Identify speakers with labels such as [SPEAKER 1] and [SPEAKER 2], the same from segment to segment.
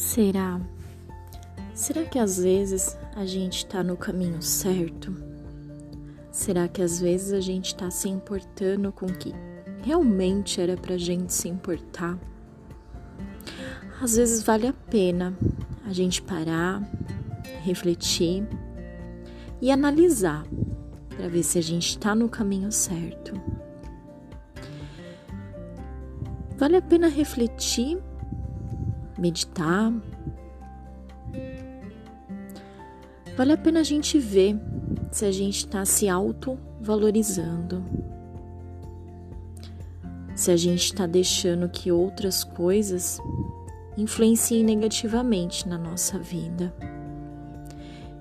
[SPEAKER 1] Será? Será que às vezes a gente está no caminho certo? Será que às vezes a gente está se importando com o que realmente era pra gente se importar? Às vezes vale a pena a gente parar, refletir e analisar para ver se a gente está no caminho certo. Vale a pena refletir meditar. Vale a pena a gente ver se a gente está se auto-valorizando. Se a gente está deixando que outras coisas influenciem negativamente na nossa vida.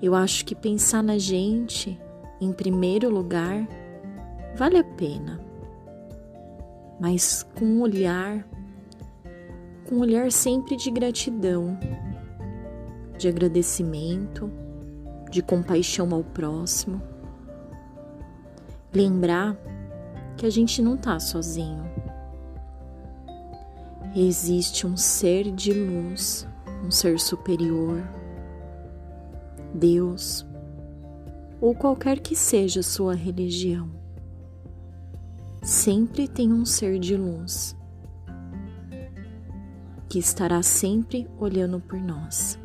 [SPEAKER 1] Eu acho que pensar na gente em primeiro lugar vale a pena, mas com um olhar com um olhar sempre de gratidão, de agradecimento, de compaixão ao próximo. Lembrar que a gente não está sozinho. Existe um ser de luz, um ser superior, Deus, ou qualquer que seja a sua religião. Sempre tem um ser de luz que estará sempre olhando por nós.